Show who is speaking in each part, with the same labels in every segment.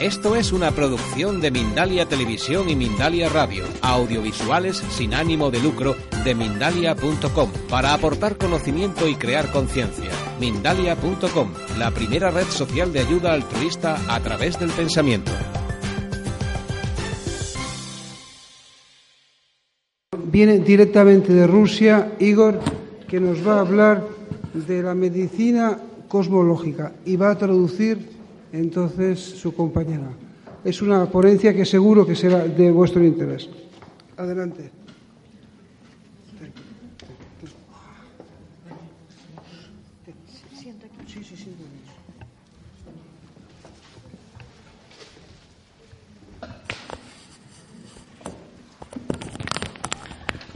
Speaker 1: Esto es una producción de Mindalia Televisión y Mindalia Radio, audiovisuales sin ánimo de lucro de mindalia.com, para aportar conocimiento y crear conciencia. Mindalia.com, la primera red social de ayuda altruista a través del pensamiento.
Speaker 2: Viene directamente de Rusia Igor, que nos va a hablar de la medicina cosmológica y va a traducir entonces su compañera. Es una ponencia que seguro que será de vuestro interés. Adelante.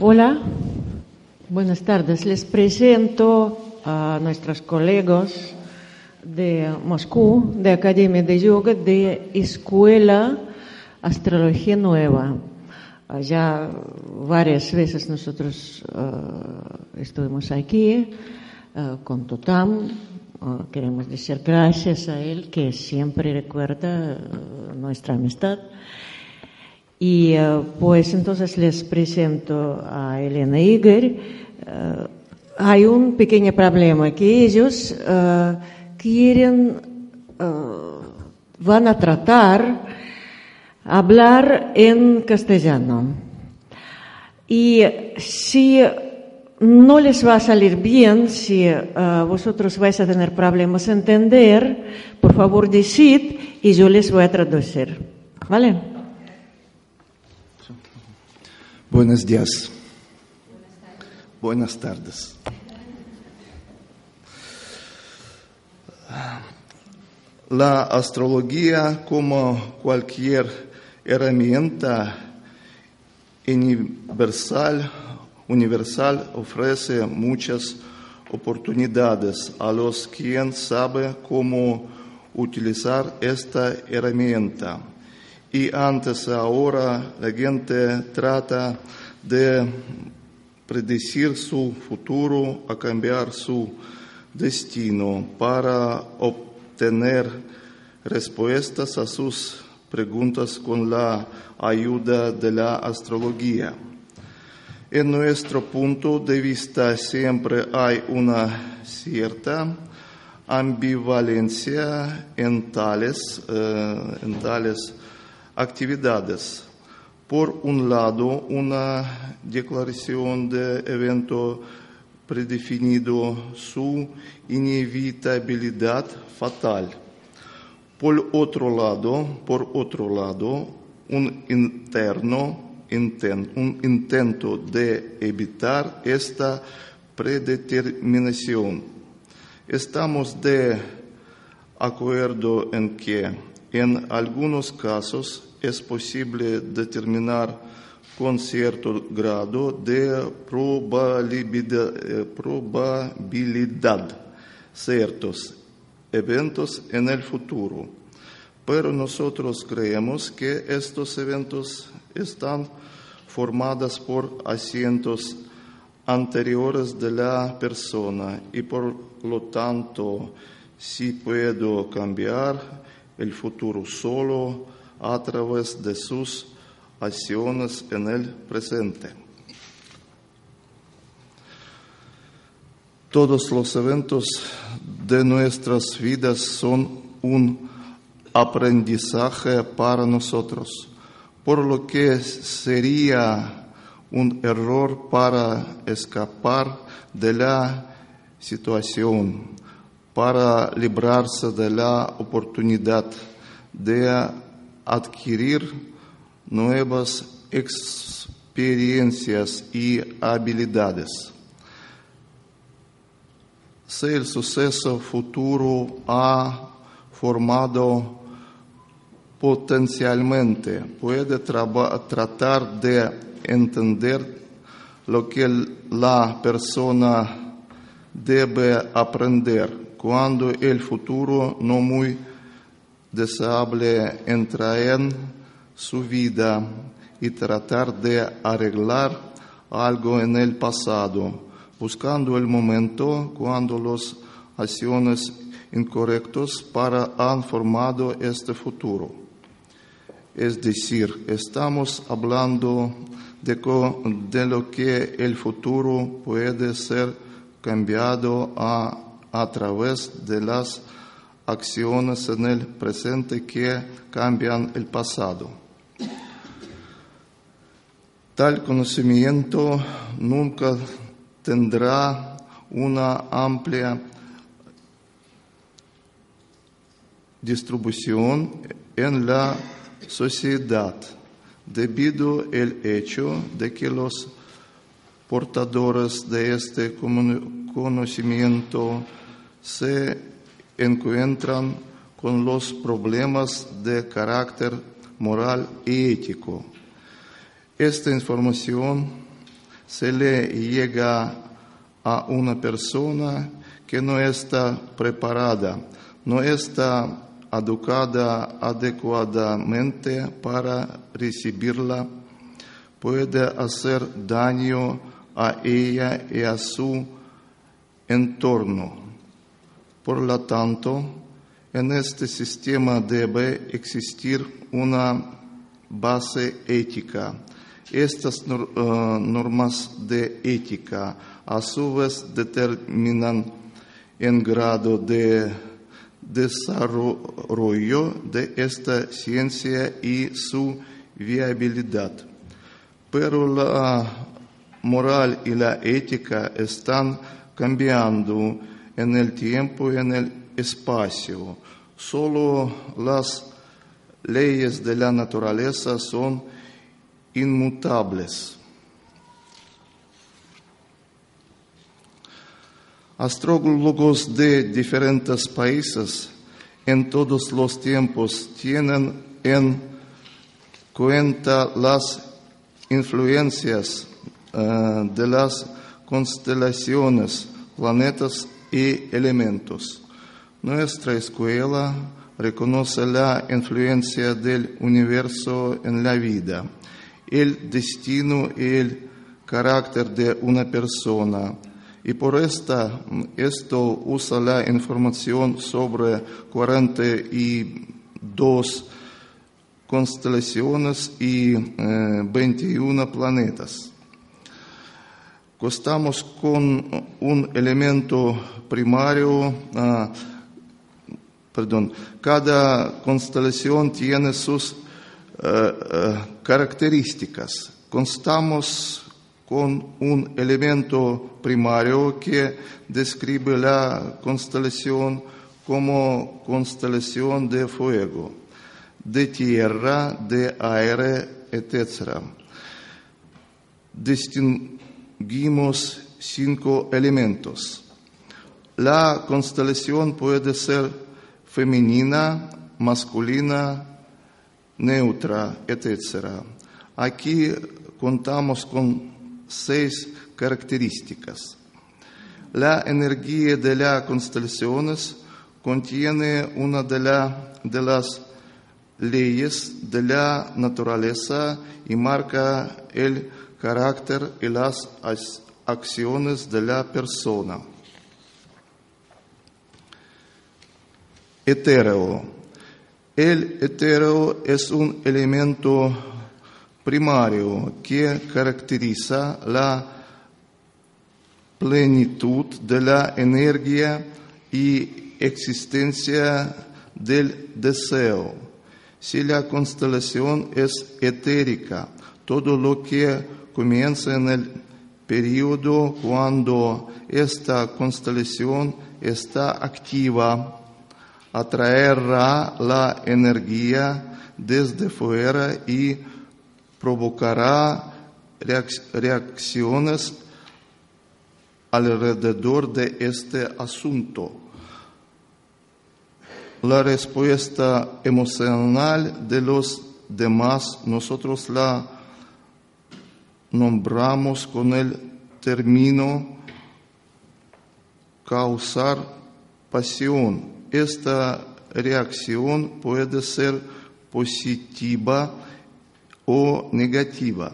Speaker 3: Hola, buenas tardes. Les presento a nuestros colegas de Moscú, de Academia de Yoga, de Escuela Astrología Nueva. Ya varias veces nosotros uh, estuvimos aquí uh, con Totam. Uh, queremos decir gracias a él que siempre recuerda nuestra amistad. Y pues entonces les presento a Elena Igor. hay un pequeño problema que ellos quieren, uh, van a tratar hablar en castellano. Y si no les va a salir bien, si uh, vosotros vais a tener problemas a entender, por favor decid y yo les voy a traducir. ¿Vale?
Speaker 4: Buenos días. Buenas tardes. La astrología, como cualquier herramienta universal, universal ofrece muchas oportunidades a los quien sabe cómo utilizar esta herramienta. Y antes ahora la gente trata de predecir su futuro, a cambiar su destino para obtener respuestas a sus preguntas con la ayuda de la astrología. En nuestro punto de vista siempre hay una cierta ambivalencia en tales, eh, en tales actividades. Por un lado, una declaración de evento predefinido su inevitabilidad fatal. Por otro lado, por otro lado, un interno un intento de evitar esta predeterminación. Estamos de acuerdo en que en algunos casos es posible determinar con cierto grado de probabilidad, eh, probabilidad ciertos eventos en el futuro. Pero nosotros creemos que estos eventos están formados por asientos anteriores de la persona y por lo tanto si puedo cambiar el futuro solo a través de sus en el presente. Todos los eventos de nuestras vidas son un aprendizaje para nosotros, por lo que sería un error para escapar de la situación, para librarse de la oportunidad de adquirir nuevas experiencias y habilidades. Si el suceso futuro ha formado potencialmente puede tratar de entender lo que la persona debe aprender cuando el futuro no muy deseable entra en su vida y tratar de arreglar algo en el pasado, buscando el momento cuando las acciones incorrectas para han formado este futuro. Es decir, estamos hablando de, de lo que el futuro puede ser cambiado a, a través de las acciones en el presente que cambian el pasado. Tal conocimiento nunca tendrá una amplia distribución en la sociedad debido al hecho de que los portadores de este cono- conocimiento se encuentran con los problemas de carácter moral y ético. Esta información se le llega a una persona que no está preparada, no está educada adecuadamente para recibirla, puede hacer daño a ella y a su entorno. Por lo tanto, en este sistema debe existir una base ética. Estas eh, normas de ética a su vez determinan en grado de desarrollo de esta ciencia y su viabilidad. Pero la moral y la ética están cambiando en el tiempo y en el espacio. Solo las leyes de la naturaleza son inmutables. Astrólogos de diferentes países en todos los tiempos tienen en cuenta las influencias eh, de las constelaciones, planetas y elementos. Nuestra escuela reconoce la influencia del universo en la vida, el destino y el carácter de una persona. Y por esta, esto usa la información sobre 42 constelaciones y eh, 21 planetas. Costamos con un elemento primario, ah, perdón, cada constelación tiene sus características. Constamos con un elemento primario que describe la constelación como constelación de fuego, de tierra, de aire, etc. Distinguimos cinco elementos. La constelación puede ser femenina, masculina, neutra, etc. Aquí contamos con seis características. La energía de las constelaciones contiene una de, de las leyes de la naturaleza y marca el carácter y las ac- acciones de la persona. Etéreo. El etéreo es un elemento primario que caracteriza la plenitud de la energía y existencia del deseo. Si la constelación es etérica, todo lo que comienza en el periodo cuando esta constelación está activa atraerá la energía desde fuera y provocará reac- reacciones alrededor de este asunto. la respuesta emocional de los demás, nosotros la nombramos con el término causar pasión. Esta reacción puede ser positiva o negativa.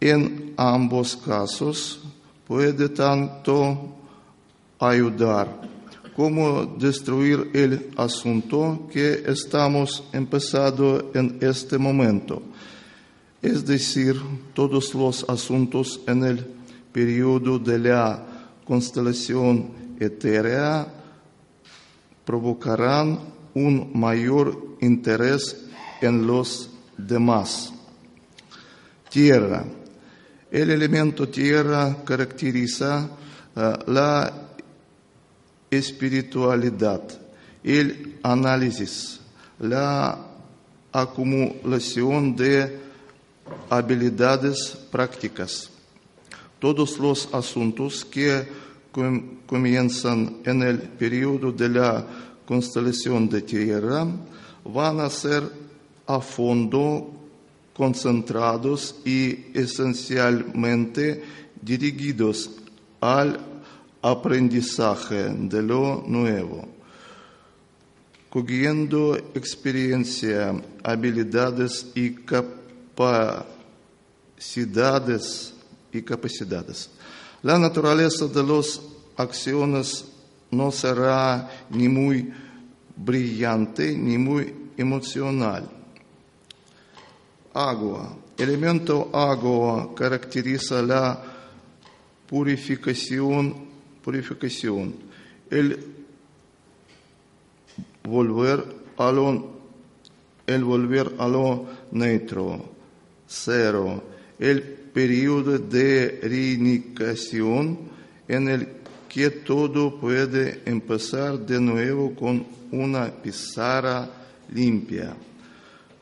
Speaker 4: En ambos casos puede tanto ayudar como destruir el asunto que estamos empezando en este momento. Es decir, todos los asuntos en el periodo de la constelación etérea provocarán un mayor interés en los demás. Tierra. El elemento tierra caracteriza uh, la espiritualidad, el análisis, la acumulación de habilidades prácticas. Todos los asuntos que comienzan en el periodo de la constelación de Tierra van a ser a fondo concentrados y esencialmente dirigidos al aprendizaje de lo nuevo, cogiendo experiencia, habilidades y capacidades y capacidades. La naturaleza de las acciones no será ni muy brillante ni muy emocional. Agua. Elemento agua caracteriza la purificación, purificación, el volver a lo, el volver a lo neutro, cero, el periodo de reinicación en el que todo puede empezar de nuevo con una pizarra limpia.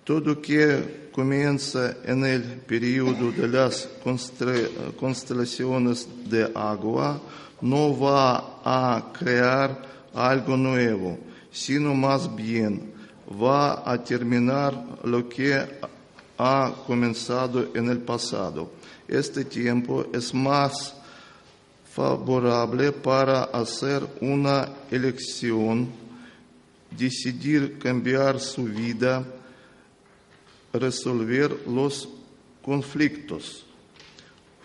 Speaker 4: Todo que comienza en el periodo de las constelaciones de agua no va a crear algo nuevo, sino más bien va a terminar lo que ha comenzado en el pasado. Este tiempo es más favorable para hacer una elección, decidir cambiar su vida, resolver los conflictos.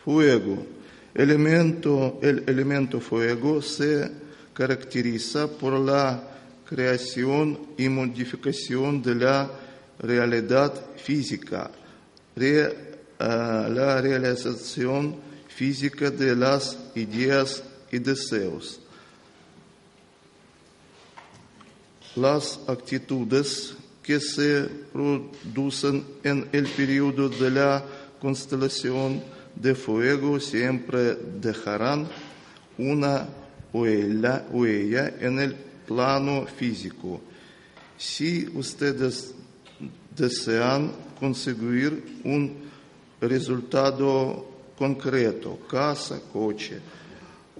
Speaker 4: Fuego. Elemento, el elemento fuego se caracteriza por la creación y modificación de la realidad física, re, uh, la realización física de las ideas y deseos. Las actitudes que se producen en el periodo de la constelación de fuego siempre dejarán una huella, huella en el plano físico. Si ustedes desean conseguir un resultado concreto, casa, coche,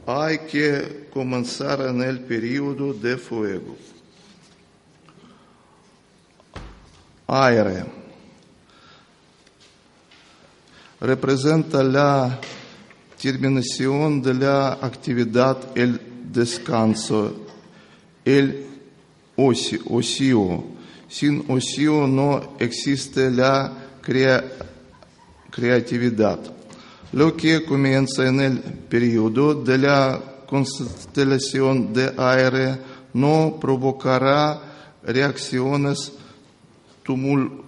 Speaker 4: hay que comenzar en el periodo de fuego. Aire representa la terminación de la actividad, el descanso, el ocio. ocio. Sin ocio no existe la crea creatividad. Lo que comienza en el periodo de la constelación de aire no provocará reacciones tumul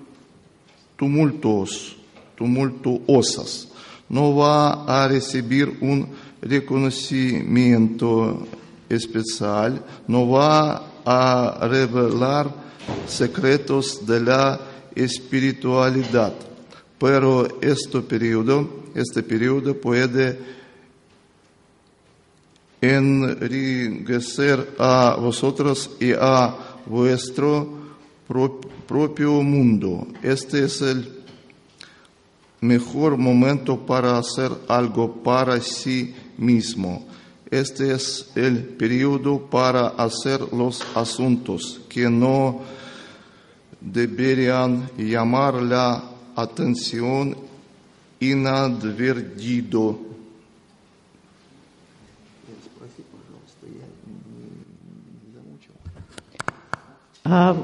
Speaker 4: tumultos, tumultuosas. No va a recibir un reconocimiento especial, no va a revelar secretos de la espiritualidad. Pero este periodo, este periodo puede enriquecer a vosotros y a vuestro propio mundo. Este es el mejor momento para hacer algo para sí mismo. Este es el periodo para hacer los asuntos que no deberían llamar la atención inadvertido.
Speaker 3: Ah,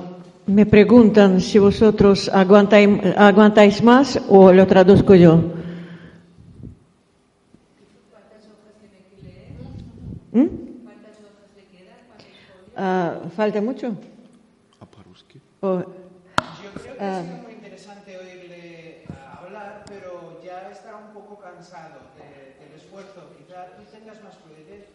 Speaker 3: me preguntan si vosotros aguantáis, aguantáis más o lo traduzco yo. ¿Mm? Ah, ¿Falta mucho? O-
Speaker 5: Yo creo que
Speaker 3: Ah.
Speaker 5: ha sido muy interesante oírle ah, hablar, pero ya está un poco cansado de- del esfuerzo. Quizá tú tengas más fluidez.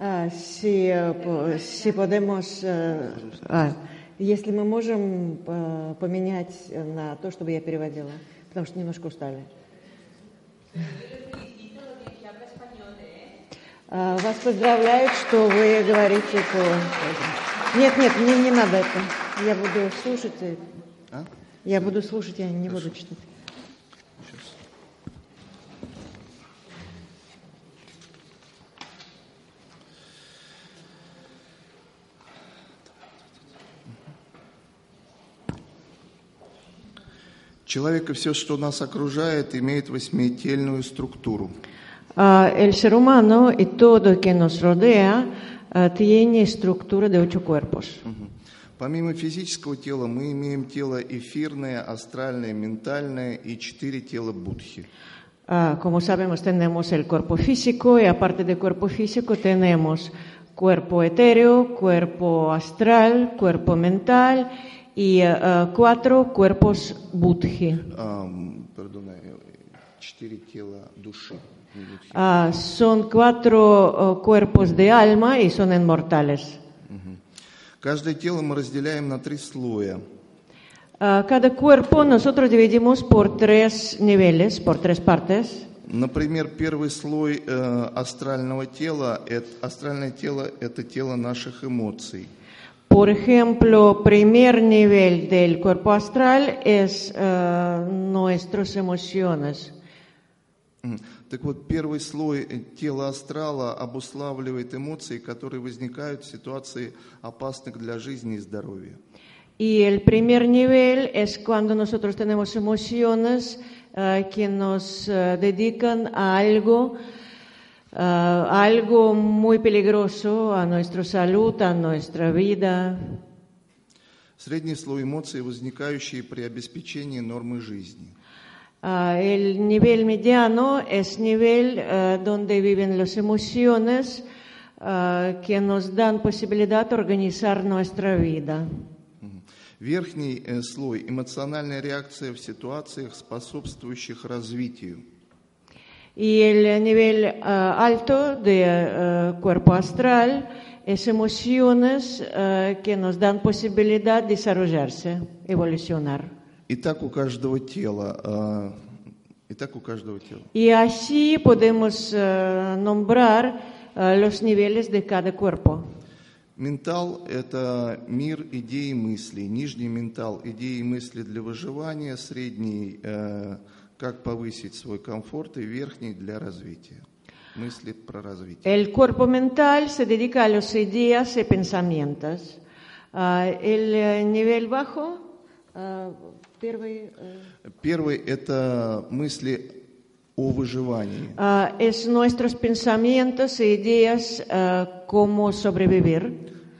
Speaker 3: А, си, э, по- си подemos... э, а, если мы можем э, поменять на то, чтобы я переводила, потому что немножко устали. А, Вас поздравляют, что вы говорите по... Нет, нет, мне не надо это. Я буду слушать.
Speaker 4: А?
Speaker 3: Я буду слушать, я не буду читать.
Speaker 4: Человек и все, что нас окружает, имеет восьмительную структуру.
Speaker 3: Ah, el ser humano y todo que nos rodea ah, tiene estructura de ocho cuerpos.
Speaker 4: Помимо физического тела мы имеем тело эфирное, астральное, ментальное и четыре тела будхи.
Speaker 3: Ah, como sabemos, tenemos el cuerpo físico y aparte del cuerpo físico tenemos cuerpo etéreo, cuerpo astral, cuerpo mental y ah, cuatro cuerpos budhi.
Speaker 4: Ам, perdona, э, четыре тела души. не будхи.
Speaker 3: Ah, son cuatro ah, cuerpos de alma y son inmortales.
Speaker 4: Каждое тело мы разделяем на три слоя.
Speaker 3: Ah, cada cuerpo nosotros dividimos por tres niveles, por tres partes.
Speaker 4: Например, первый слой э, астрального тела, это, астральное тело – это тело наших эмоций.
Speaker 3: Por ejemplo, primer nivel del cuerpo astral es ah, nuestras emociones.
Speaker 4: Так вот, первый слой э, тела астрала обуславливает эмоции, которые возникают в ситуации опасных для жизни и здоровья.
Speaker 3: Y el primer nivel es cuando nosotros tenemos emociones ah, que nos ah, dedican a algo, ah, a algo muy peligroso, a nuestra salud, a nuestra vida.
Speaker 4: Средний слой эмоций, возникающие при обеспечении нормы жизни.
Speaker 3: Ah, el nivel mediano es nivel ah, donde viven las emociones ah, que nos dan posibilidad de organizar nuestra vida.
Speaker 4: Мгм. Верхний э, слой – эмоциональная реакция в ситуациях, способствующих развитию.
Speaker 3: Y el nivel ah, alto de ah, cuerpo astral es emociones ah, que nos dan posibilidad de desarrollarse, evolucionar.
Speaker 4: И так у каждого тела. э, И так у каждого тела.
Speaker 3: Y así podemos nombrar ah, los niveles de cada cuerpo.
Speaker 4: Ментал – это мир идей и мыслей. Нижний ментал – идеи и мысли для выживания. Средний э, – как повысить свой комфорт. И верхний – для развития. Мысли про развитие.
Speaker 3: El cuerpo mental se dedica a las ideas y pensamientos. Ah, el eh, nivel bajo, ah, первый, eh,
Speaker 4: Первый – это мысли о выживании.
Speaker 3: ah, es nuestros pensamientos e ideas ah, cómo sobrevivir.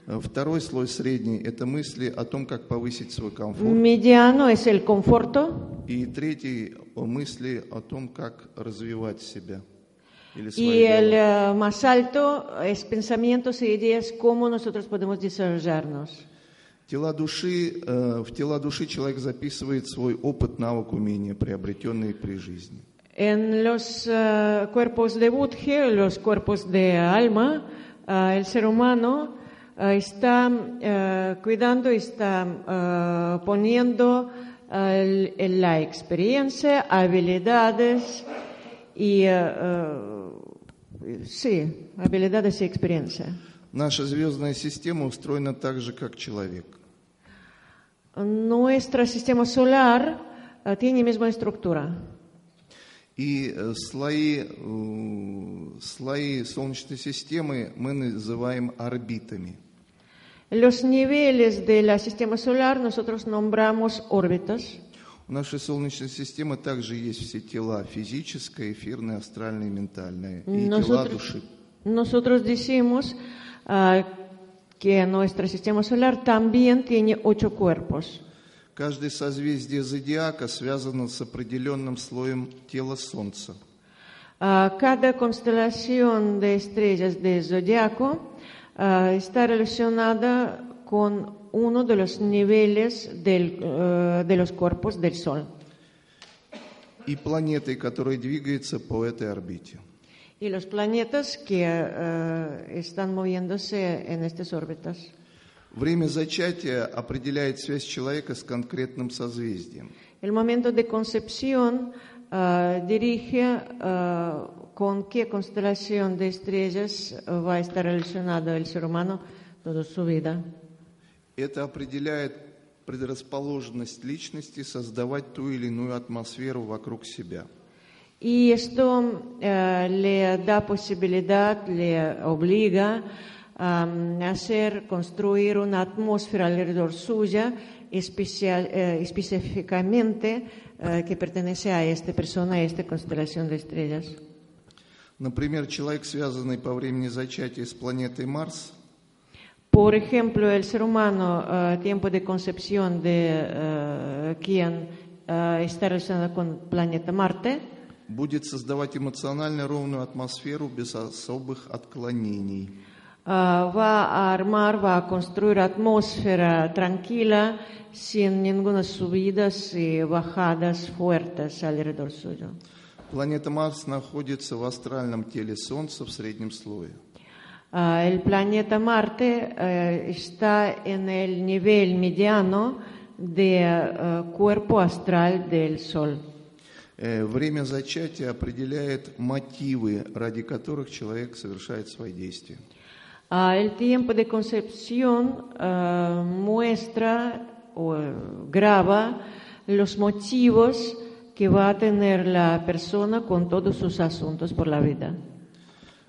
Speaker 4: Э, Второй слой средний – это мысли о том, как повысить свой комфорт.
Speaker 3: Mediano es el conforto.
Speaker 4: И третий – мысли о том, как развивать себя.
Speaker 3: Y el eh, más alto es pensamientos e ideas cómo nosotros podemos desarrollarnos.
Speaker 4: Тела души, э, в тела души человек записывает свой опыт, навык, умения, приобретенные при жизни.
Speaker 3: En los eh, cuerpos de Budge, los cuerpos de alma, eh, el ser humano eh, está eh, cuidando, está eh, poniendo eh, el- la experiencia, habilidades y eh, eh, sí, habilidades y experiencia.
Speaker 4: Наша звездная система устроена так же, как человек.
Speaker 3: Nuestro sistema solar eh, tiene misma estructura.
Speaker 4: И э, слои, э, слои Солнечной системы мы называем орбитами.
Speaker 3: Los niveles del sistema solar nosotros nombramos órbitas.
Speaker 4: У нашей Солнечной системы также есть все тела физическое, эфирное, астральное, ментальное. И тела
Speaker 3: Nosotros,
Speaker 4: души.
Speaker 3: nosotros decimos ah, que nuestro sistema solar también tiene ocho cuerpos.
Speaker 4: Каждое созвездие зодиака связано с определенным слоем тела Солнца.
Speaker 3: Ah, cada constelación de estrellas de zodiaco ah, está relacionada con uno de los niveles del, eh, de los cuerpos del Sol.
Speaker 4: И планетой, которая двигается по этой орбите.
Speaker 3: Y los planetas que eh, están moviéndose en estas órbitas.
Speaker 4: Время зачатия определяет связь человека с конкретным созвездием.
Speaker 3: El momento de concepción ah, dirige ah, con qué constelación de estrellas ah, va a estar relacionado el ser humano toda su vida.
Speaker 4: Это определяет предрасположенность личности создавать ту или иную атмосферу вокруг себя.
Speaker 3: Y esto eh, le da posibilidad, le obliga a hacer, construir una atmósfera alrededor suya, especial, eh, específicamente eh, que pertenece a esta persona, a esta constelación de estrellas.
Speaker 4: Например, человек, связанный по времени зачатия с планетой Марс,
Speaker 3: Por ejemplo, el ser humano, eh, tiempo de concepción de eh, quien eh, está relacionado con el planeta Marte,
Speaker 4: Будет создавать эмоционально ровную атмосферу без особых отклонений.
Speaker 3: ah, va a armar, va a construir atmósfera tranquila, sin ninguna subidas y bajadas fuertes alrededor suyo.
Speaker 4: Планета Марс находится в астральном теле Солнца в среднем слое.
Speaker 3: Ah, el planeta Marte eh, está en el nivel mediano de eh, cuerpo astral del Sol.
Speaker 4: Э, Время зачатия определяет мотивы, ради которых человек совершает свои действия.
Speaker 3: Ah, el tiempo de concepción ah, muestra o eh, graba los motivos que va a tener la persona con todos sus asuntos por la vida.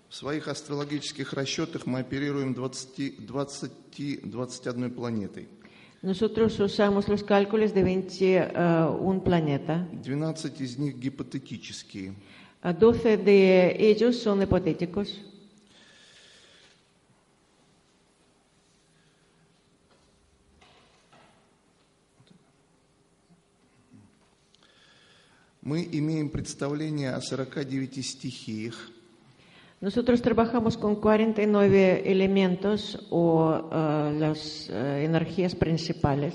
Speaker 4: В своих астрологических расчетах мы оперируем 20 20-21 планетой.
Speaker 3: Nosotros usamos los cálculos de 21 planeta.
Speaker 4: 12 из них гипотетические.
Speaker 3: Ah, 12 de ellos son hipotéticos.
Speaker 4: Мы имеем представление о 49 стихиях,
Speaker 3: Nosotros trabajamos con 49 elementos o ah, las ah, energías principales.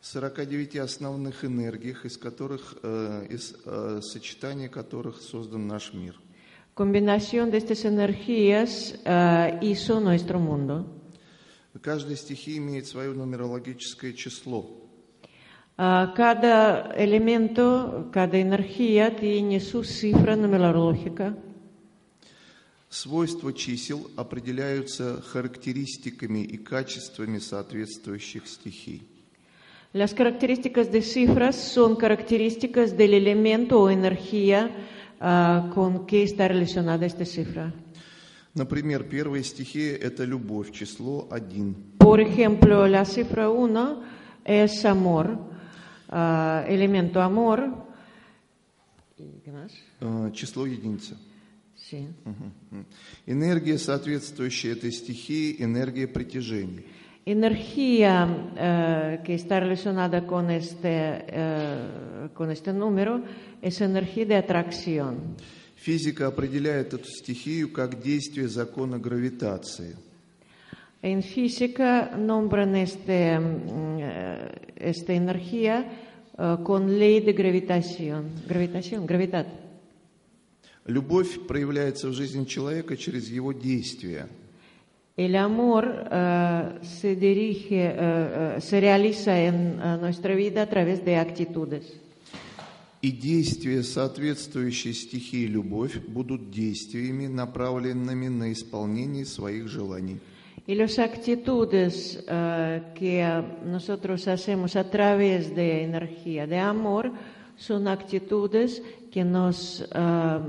Speaker 4: 49 основных энергиях, из которых, э, из э, сочетания которых создан наш мир.
Speaker 3: Combinación de estas energías ah, hizo nuestro mundo.
Speaker 4: Каждая стихия имеет свое нумерологическое число.
Speaker 3: Ah, cada elemento, cada energía tiene su cifra numerológica.
Speaker 4: Свойства чисел определяются характеристиками и качествами соответствующих стихий.
Speaker 3: Las características de cifras son características del elemento o energía ah, con que está relacionada esta cifra.
Speaker 4: Например, первая стихия – это любовь, число один.
Speaker 3: Por ejemplo, la cifra 1 es amor, ah, elemento amor.
Speaker 4: Э, Число единица.
Speaker 3: Sí.
Speaker 4: Мгм. Энергия, соответствующая этой стихии, энергия притяжения.
Speaker 3: Energía eh, que está relacionada con este, eh, con este número es energía de atracción.
Speaker 4: Физика определяет эту стихию как действие закона гравитации.
Speaker 3: En física nombran este, mm, eh, esta energía eh, con ley de gravitación. Gravitación, gravedad.
Speaker 4: Любовь проявляется в жизни человека через его действия.
Speaker 3: El amor eh, se dirige, eh, eh, se realiza en eh, nuestra vida a través de actitudes.
Speaker 4: И действия, соответствующие стихии любовь, будут действиями, направленными на исполнение своих желаний.
Speaker 3: Y las actitudes eh, que nosotros hacemos a través de energía de amor son actitudes que nos ah,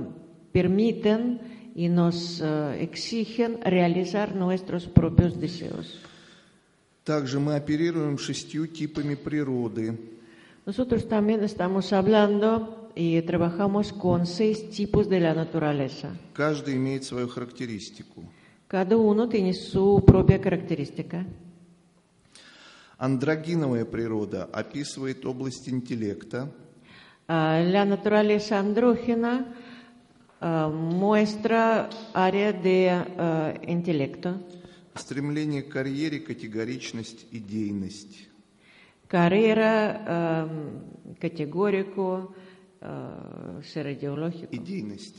Speaker 3: permiten y nos ah, exigen realizar nuestros propios deseos.
Speaker 4: Также мы оперируем шестью типами природы.
Speaker 3: Nosotros también estamos hablando y trabajamos con seis tipos de la naturaleza.
Speaker 4: Каждый имеет свою характеристику.
Speaker 3: Cada uno tiene su propia característica.
Speaker 4: Андрогиновая природа описывает область интеллекта,
Speaker 3: Ah, la naturaleza andrógena ah, muestra área de ah, intelecto,
Speaker 4: стремление к карьере, категоричность, идейность.
Speaker 3: carrera, ah, categórico, ah, ser ideológico.
Speaker 4: Идейность,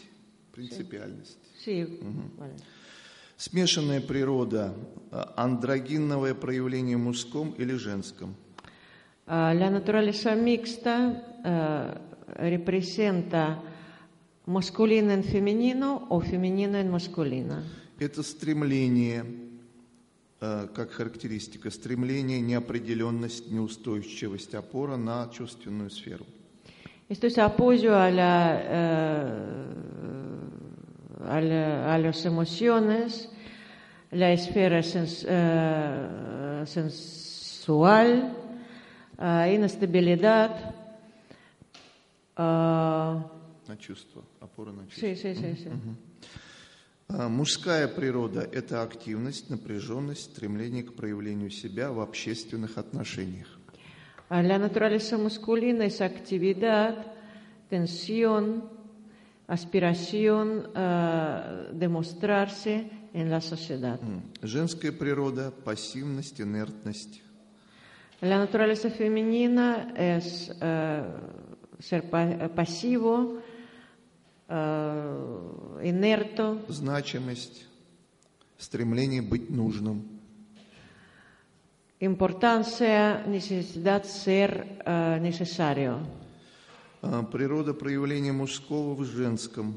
Speaker 4: принципиальность.
Speaker 3: Sí, vale.
Speaker 4: Смешанная природа, а, андрогинное проявление мужском или женском.
Speaker 3: La naturaleza mixta ah, representa masculino en femenino o femenino en masculino.
Speaker 4: Это стремление, э, как характеристика, стремление, неопределенность, неустойчивость, опора на чувственную сферу.
Speaker 3: Esto es apoyo a, la, eh, a, la- a las emociones, la esfera sens- eh, sensual, eh, inestabilidad. ah,
Speaker 4: На чувство, опора на чувство.
Speaker 3: sí, sí, sí, sí.
Speaker 4: Мужская природа – это активность, напряженность, стремление к проявлению себя в общественных отношениях.
Speaker 3: La naturaleza masculina es actividad, tensión, aspiración a demostrarse en la sociedad.
Speaker 4: Женская природа – пассивность, инертность.
Speaker 3: La naturaleza femenina es eh, ser pa- pasivo, eh, inerto,
Speaker 4: значимость, стремление быть нужным.
Speaker 3: importancia, necesidad ser eh, necesario.
Speaker 4: А, Природа проявления мужского в женском,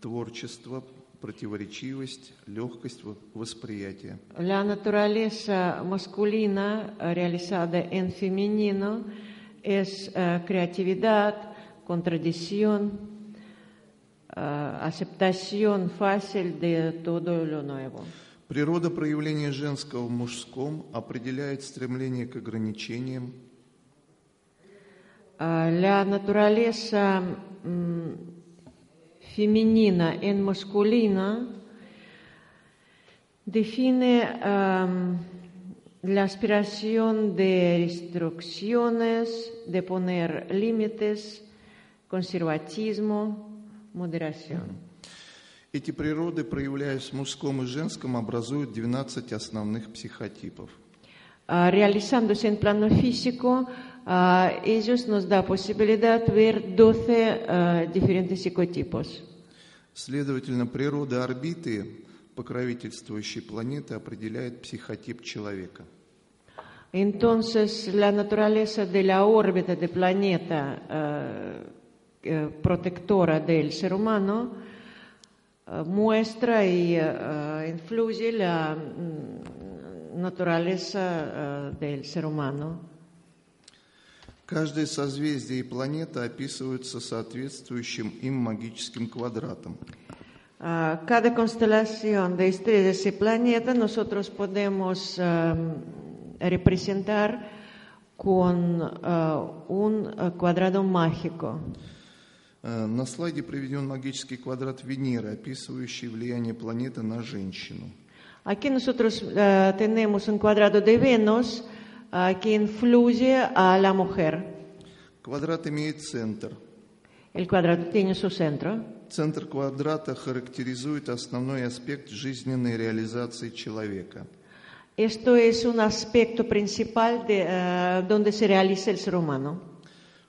Speaker 4: творчество, противоречивость, легкость восприятия.
Speaker 3: La naturaleza masculina eh, realizada en femenino es eh, creatividad, contradicción, eh, aceptación fácil de todo lo nuevo.
Speaker 4: Природа проявления женского в мужском определяет стремление к ограничениям,
Speaker 3: Ah, La naturaleza mm, femenina en masculina define am, la aspiración de restricciones, de poner límites, conservatismo, moderación.
Speaker 4: Эти природы, проявляясь в мужском и женском, образуют 12 основных психотипов.
Speaker 3: Realizándose en plano físico, ellos nos da posibilidad de ver 12 ah, diferentes psicotipos.
Speaker 4: Следовательно, природа орбиты, покровительствующей планеты, определяет психотип человека.
Speaker 3: Entonces, la naturaleza de la órbita del planeta eh, eh, protectora del ser humano eh, muestra y eh, influye la mm, naturaleza eh, del ser humano.
Speaker 4: Каждое созвездие и планета описываются соответствующим им магическим квадратом.
Speaker 3: Ah, cada constelación de estrellas y planetas nosotros podemos eh, representar con eh, un eh, cuadrado mágico.
Speaker 4: Э, На слайде приведен магический квадрат Венеры, описывающий влияние планеты на женщину.
Speaker 3: Aquí nosotros eh, tenemos un cuadrado de Venus ah, que influye a la mujer.
Speaker 4: Квадрат имеет центр.
Speaker 3: El cuadrado tiene su centro.
Speaker 4: Центр квадрата характеризует основной аспект жизненной реализации человека.
Speaker 3: Esto es un aspecto principal de eh, donde se realiza el ser humano.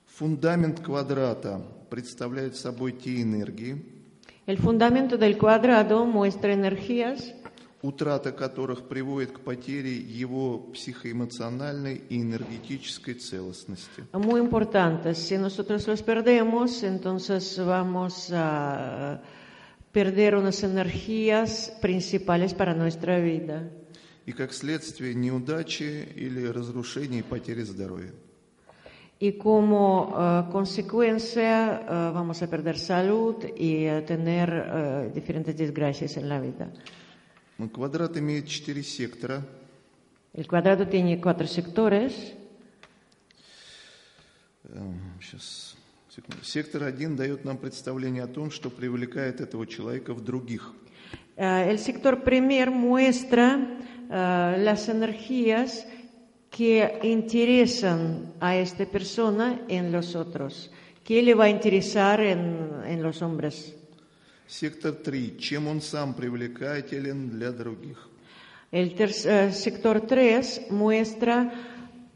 Speaker 4: Фундамент квадрата представляет собой те энергии,
Speaker 3: El fundamento del cuadrado muestra energías
Speaker 4: утрата которых приводит к потере его психоэмоциональной и энергетической целостности.
Speaker 3: muy importantes. Si nosotros los perdemos, entonces vamos a perder unas energías principales para nuestra vida.
Speaker 4: И как следствие неудачи или разрушения и потери здоровья.
Speaker 3: y como eh, consecuencia eh, vamos a perder salud y a tener eh, diferentes desgracias en la vida.
Speaker 4: Квадрат имеет четыре сектора.
Speaker 3: El cuadrado tiene cuatro sectores.
Speaker 4: Сейчас, секунду. Сектор один дает нам представление о том, что привлекает этого человека в других.
Speaker 3: Eh, el sector primer muestra eh, las energías que interesan a esta persona en los otros. ¿Qué le va a interesar en, en los hombres?
Speaker 4: Сектор три. Чем он сам привлекателен для других.
Speaker 3: El ter- eh, sector 3 muestra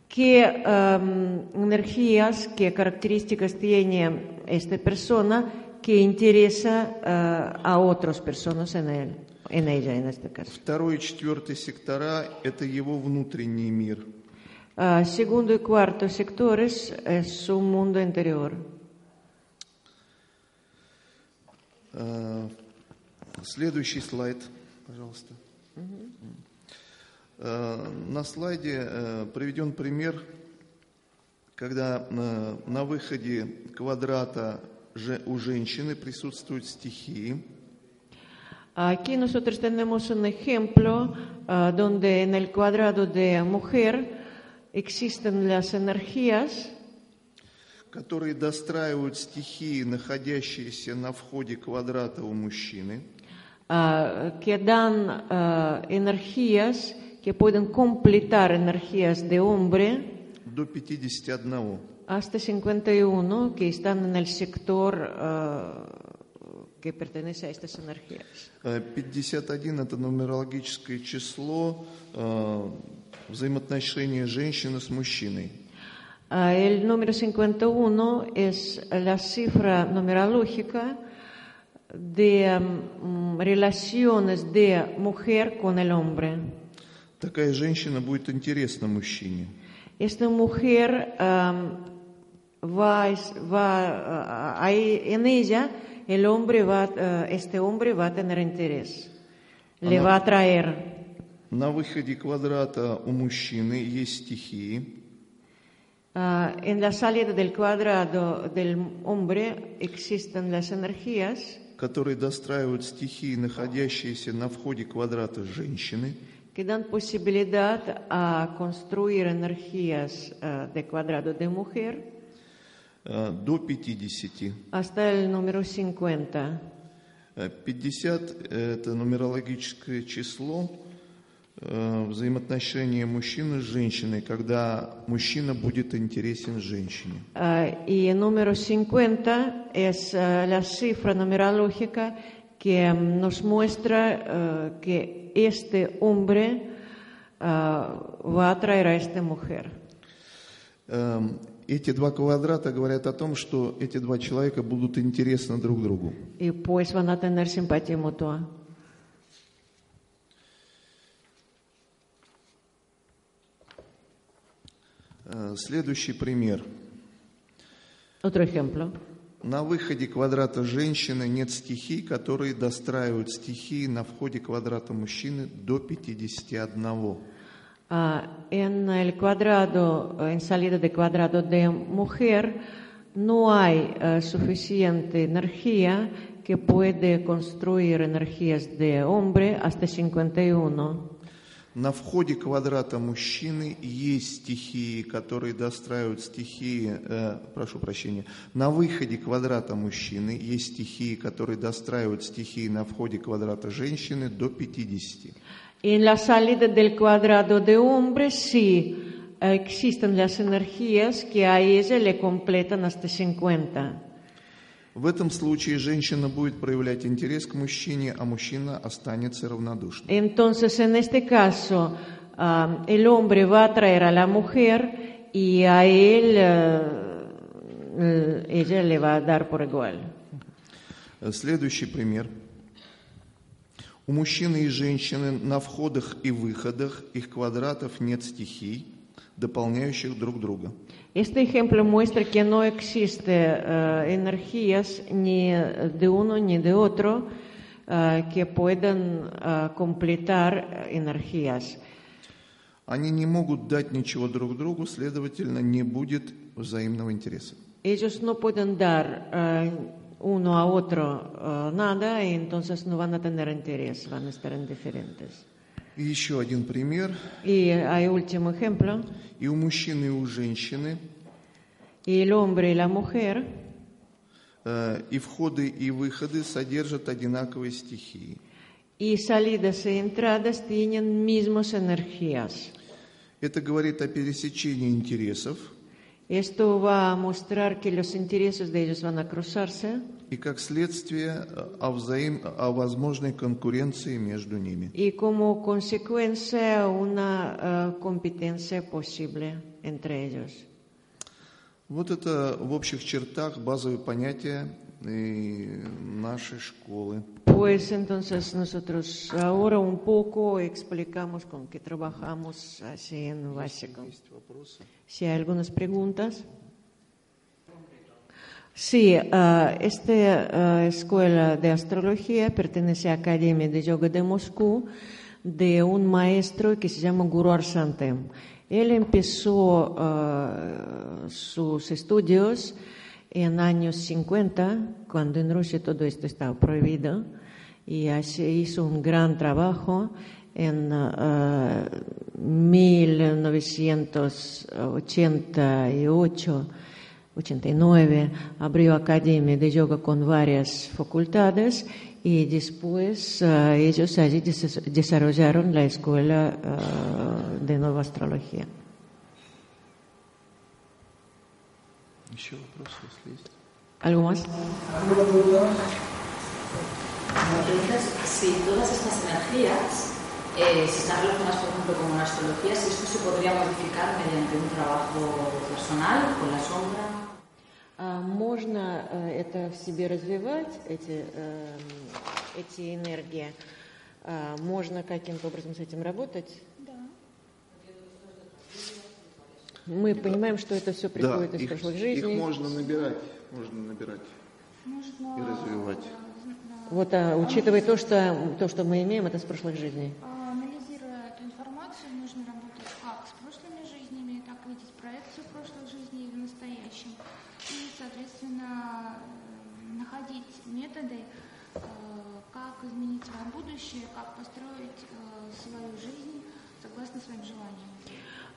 Speaker 3: qué em, energías, qué características tiene esta persona que interesa eh, a otras personas en él, en ella en este caso.
Speaker 4: Второй и четвертый сектора – это его внутренний мир.
Speaker 3: Ah, segundo y cuarto sectores es su mundo interior.
Speaker 4: Э, Следующий слайд, пожалуйста. Э, На слайде э, приведен пример, когда э, на выходе квадрата у женщины присутствуют стихии,
Speaker 3: Aquí nosotros tenemos un ejemplo donde en el cuadrado de mujer existen las energías
Speaker 4: которые достраивают стихии, находящиеся на входе квадрата у мужчины,
Speaker 3: ah, que dan ah, energías que pueden completar energías de hombre
Speaker 4: до 51.
Speaker 3: hasta 51 que están en el sector ah, que pertenece a estas energías.
Speaker 4: Э, 51 – это нумерологическое число э, взаимоотношения женщины с мужчиной.
Speaker 3: Ah, el número 51 es la cifra numerológica de mm, relaciones de mujer con el hombre.
Speaker 4: Такая женщина будет интересна мужчине.
Speaker 3: Esta mujer am, va, va ahí en ella el hombre va, eh, este hombre va a tener interés, le
Speaker 4: Она-
Speaker 3: va a atraer.
Speaker 4: На выходе квадрата у мужчины есть стихии,
Speaker 3: Ah, en la salida del cuadrado del hombre existen las energías
Speaker 4: которые достраивают стихии, находящиеся на входе квадрата женщины,
Speaker 3: que dan posibilidad a construir energías ah, de cuadrado de mujer
Speaker 4: э, до 50.
Speaker 3: hasta el número 50.
Speaker 4: Э, 50 – это нумерологическое число взаимоотношения мужчины с женщиной, когда мужчина будет интересен женщине.
Speaker 3: Y el número 50 es ah, la cifra numerológica que nos muestra que este hombre va a atraer a esta mujer.
Speaker 4: Эм, Эти два квадрата говорят о том, что эти два человека будут интересны друг другу.
Speaker 3: Y pues van a tener simpatía mutua.
Speaker 4: Следующий пример.
Speaker 3: Otro ejemplo.
Speaker 4: На выходе квадрата женщины нет стихий, которые достраивают стихии на входе квадрата мужчины до 51.
Speaker 3: Ah, en el cuadrado, en salida de cuadrado de mujer, no hay eh, suficiente energía que puede construir energías de hombre hasta 51.
Speaker 4: На входе квадрата мужчины есть стихии, которые достраивают стихии, э, прошу прощения, на выходе квадрата мужчины есть стихии, которые достраивают стихии на входе квадрата женщины до 50.
Speaker 3: En la salida del cuadrado de hombre sí eh, existen las energías que a ella le completan hasta 50.
Speaker 4: В этом случае женщина будет проявлять интерес к мужчине, а мужчина останется равнодушным.
Speaker 3: Entonces, en este caso, ah, el hombre va a atraer a la mujer y a él eh, ella le va a dar por igual.
Speaker 4: Следующий пример. У мужчины и женщины на входах и выходах их квадратов нет стихий, дополняющих друг друга.
Speaker 3: Este ejemplo muestra que no existe eh, energías ni de uno ni de otro eh, que puedan eh, completar energías.
Speaker 4: Они не могут дать ничего друг другу, следовательно, не будет взаимного интереса.
Speaker 3: Ellos no pueden dar eh, uno a otro eh, nada y entonces no van a tener interés, van a estar indiferentes.
Speaker 4: И еще один пример.
Speaker 3: Y hay último ejemplo.
Speaker 4: И у мужчины, и у женщины
Speaker 3: Y el hombre y la mujer,
Speaker 4: э, и входы, и выходы содержат одинаковые стихии.
Speaker 3: y salidas y entradas tienen mismas energías.
Speaker 4: Это говорит о пересечении интересов
Speaker 3: Esto va a mostrar que los intereses de ellos van a cruzarse
Speaker 4: и, как следствие, о, взаим... о возможной конкуренции между ними.
Speaker 3: y como consecuencia una eh, competencia posible entre ellos.
Speaker 4: Вот это в общих чертах базовые понятия и нашей школы.
Speaker 3: Pues entonces nosotros ahora un poco explicamos con qué trabajamos así en básico. Si hay algunas preguntas. Sí, ah, esta ah, escuela de astrología pertenece a Academia de Yoga de Moscú de un maestro que se llama Guru Arsantem. Él empezó ah, sus estudios en años 50, cuando en Rusia todo esto estaba prohibido, y así hizo un gran trabajo. En ah, 1988, 89, abrió academia de yoga con varias facultades y después uh, ellos allí desarrollaron la escuela uh, de nueva astrología. ¿Algo más?
Speaker 6: ¿Alguna duda? Si todas estas energías eh, si están relacionadas, por ejemplo, con una astrología, si esto se podría modificar mediante un trabajo personal, con la sombra.
Speaker 3: А можно э, это в себе развивать, эти, эм, эти энергии? А Можно каким-то образом с этим работать? Да. Мы понимаем, что это все приходит из
Speaker 4: их,
Speaker 3: прошлых
Speaker 4: их
Speaker 3: жизней.
Speaker 4: можно набирать, можно набирать и развивать.
Speaker 3: Вот, а, учитывая то что, то, что мы имеем, это с прошлых жизней.
Speaker 7: методы, э, как изменить свое будущее, как построить э, свою жизнь согласно своим желаниям.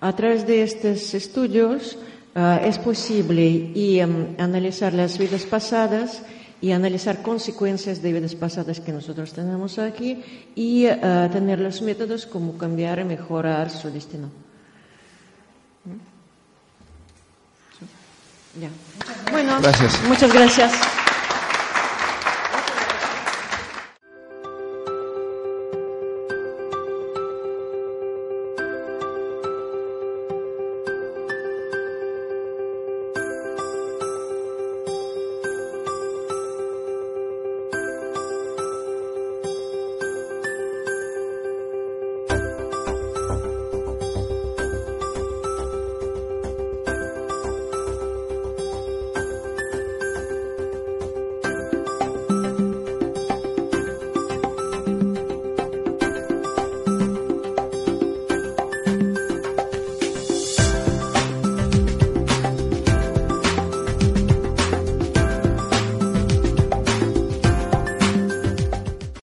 Speaker 3: A través de estos estudios ah, es posible y em, analizar las vidas pasadas y analizar consecuencias de vidas pasadas que nosotros tenemos aquí y ah, tener los métodos como cambiar y mejorar su destino. ¿Mm? Ya. Bueno,
Speaker 4: Gracias.
Speaker 3: muchas gracias.